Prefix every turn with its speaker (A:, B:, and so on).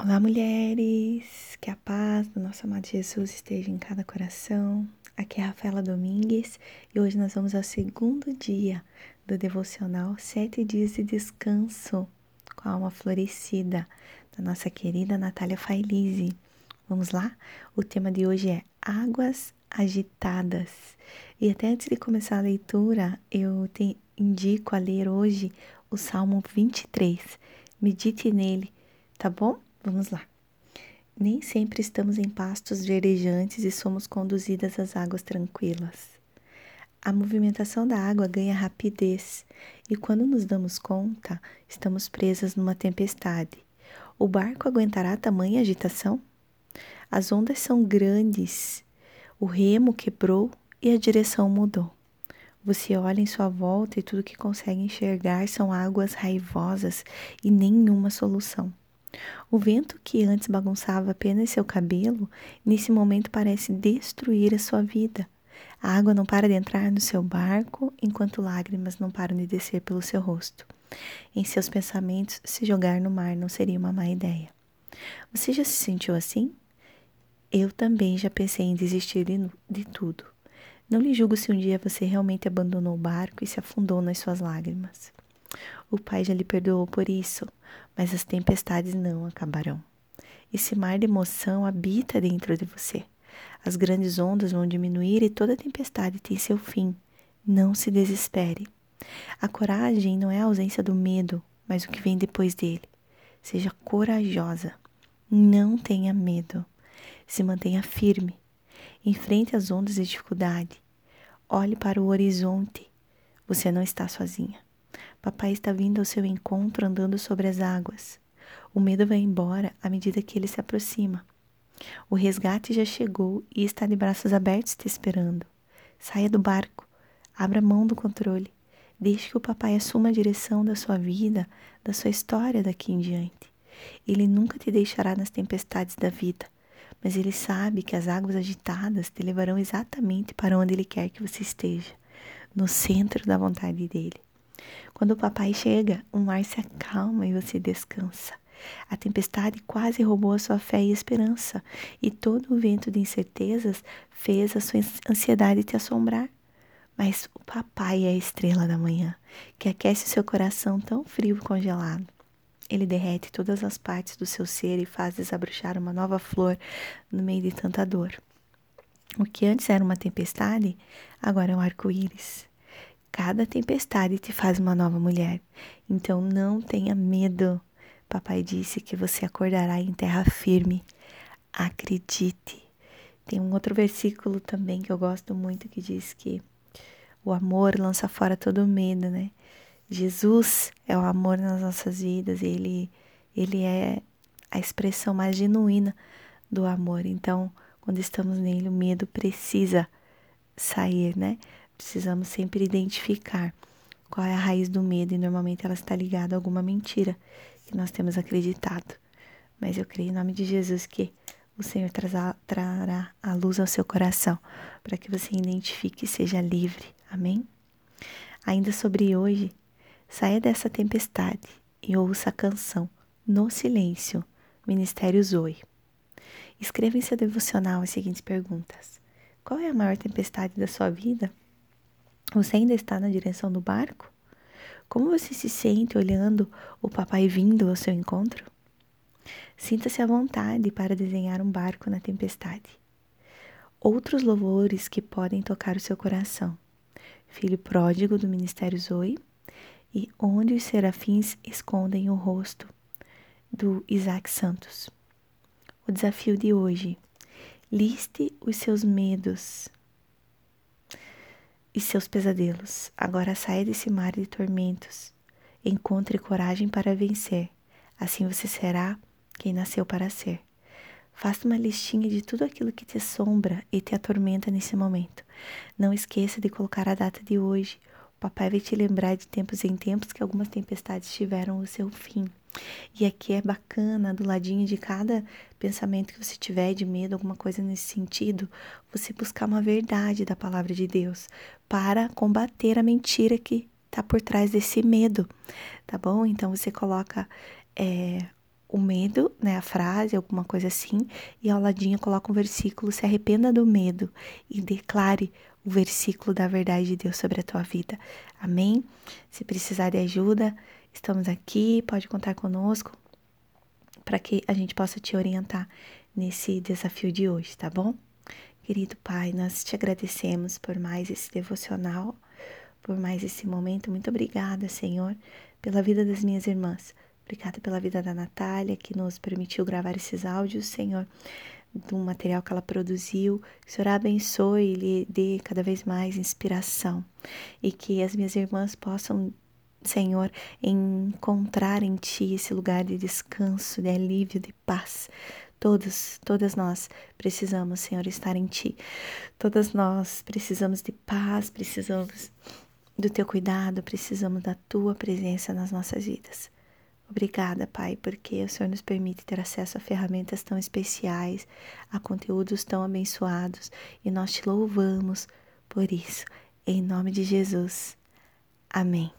A: Olá, mulheres! Que a paz do nosso amado Jesus esteja em cada coração. Aqui é Rafaela Domingues e hoje nós vamos ao segundo dia do devocional Sete Dias de Descanso com a alma florescida da nossa querida Natália Failize. Vamos lá? O tema de hoje é Águas Agitadas. E até antes de começar a leitura, eu te indico a ler hoje o Salmo 23. Medite nele, tá bom? Vamos lá. Nem sempre estamos em pastos verdejantes e somos conduzidas às águas tranquilas. A movimentação da água ganha rapidez e, quando nos damos conta, estamos presas numa tempestade. O barco aguentará tamanha agitação? As ondas são grandes, o remo quebrou e a direção mudou. Você olha em sua volta e tudo que consegue enxergar são águas raivosas e nenhuma solução. O vento que antes bagunçava apenas seu cabelo, nesse momento parece destruir a sua vida. A água não para de entrar no seu barco, enquanto lágrimas não param de descer pelo seu rosto. Em seus pensamentos, se jogar no mar não seria uma má ideia. Você já se sentiu assim? Eu também já pensei em desistir de, de tudo. Não lhe julgo se um dia você realmente abandonou o barco e se afundou nas suas lágrimas. O Pai já lhe perdoou por isso, mas as tempestades não acabarão. Esse mar de emoção habita dentro de você. As grandes ondas vão diminuir e toda tempestade tem seu fim. Não se desespere. A coragem não é a ausência do medo, mas o que vem depois dele. Seja corajosa. Não tenha medo. Se mantenha firme. Enfrente as ondas de dificuldade. Olhe para o horizonte. Você não está sozinha. Papai está vindo ao seu encontro andando sobre as águas. O medo vai embora à medida que ele se aproxima. O resgate já chegou e está de braços abertos te esperando. Saia do barco, abra mão do controle. Deixe que o papai assuma a direção da sua vida, da sua história daqui em diante. Ele nunca te deixará nas tempestades da vida, mas ele sabe que as águas agitadas te levarão exatamente para onde ele quer que você esteja, no centro da vontade dele. Quando o papai chega, o mar se acalma e você descansa. A tempestade quase roubou a sua fé e esperança, e todo o vento de incertezas fez a sua ansiedade te assombrar. Mas o papai é a estrela da manhã, que aquece o seu coração tão frio e congelado. Ele derrete todas as partes do seu ser e faz desabrochar uma nova flor no meio de tanta dor. O que antes era uma tempestade, agora é um arco-íris. Cada tempestade te faz uma nova mulher. Então não tenha medo. Papai disse que você acordará em terra firme. Acredite. Tem um outro versículo também que eu gosto muito que diz que o amor lança fora todo medo, né? Jesus é o amor nas nossas vidas, ele ele é a expressão mais genuína do amor. Então, quando estamos nele, o medo precisa sair, né? Precisamos sempre identificar qual é a raiz do medo e normalmente ela está ligada a alguma mentira que nós temos acreditado. Mas eu creio em nome de Jesus que o Senhor trará a luz ao seu coração para que você identifique e seja livre. Amém? Ainda sobre hoje, saia dessa tempestade e ouça a canção No Silêncio, Ministério Zoe. Escreva em seu devocional as seguintes perguntas: Qual é a maior tempestade da sua vida? Você ainda está na direção do barco? Como você se sente olhando o papai vindo ao seu encontro? Sinta-se à vontade para desenhar um barco na tempestade. Outros louvores que podem tocar o seu coração. Filho pródigo do Ministério Zoe e Onde os Serafins Escondem o Rosto, do Isaac Santos. O desafio de hoje: liste os seus medos, e seus pesadelos. Agora saia desse mar de tormentos. Encontre coragem para vencer. Assim você será quem nasceu para ser. Faça uma listinha de tudo aquilo que te assombra e te atormenta nesse momento. Não esqueça de colocar a data de hoje. O papai vai te lembrar de tempos em tempos que algumas tempestades tiveram o seu fim. E aqui é bacana, do ladinho de cada pensamento que você tiver de medo, alguma coisa nesse sentido, você buscar uma verdade da palavra de Deus para combater a mentira que está por trás desse medo, tá bom? Então você coloca é, o medo, né, a frase, alguma coisa assim, e ao ladinho coloca um versículo, se arrependa do medo e declare o versículo da verdade de Deus sobre a tua vida. Amém? Se precisar de ajuda, estamos aqui, pode contar conosco para que a gente possa te orientar nesse desafio de hoje, tá bom? Querido Pai, nós te agradecemos por mais esse devocional, por mais esse momento. Muito obrigada, Senhor, pela vida das minhas irmãs. Obrigada pela vida da Natália, que nos permitiu gravar esses áudios, Senhor, do material que ela produziu. Que o Senhor abençoe e lhe dê cada vez mais inspiração. E que as minhas irmãs possam, Senhor, encontrar em Ti esse lugar de descanso, de alívio, de paz. Todas, todas nós precisamos, Senhor, estar em Ti. Todas nós precisamos de paz, precisamos do Teu cuidado, precisamos da Tua presença nas nossas vidas. Obrigada, Pai, porque o Senhor nos permite ter acesso a ferramentas tão especiais, a conteúdos tão abençoados e nós te louvamos por isso. Em nome de Jesus. Amém.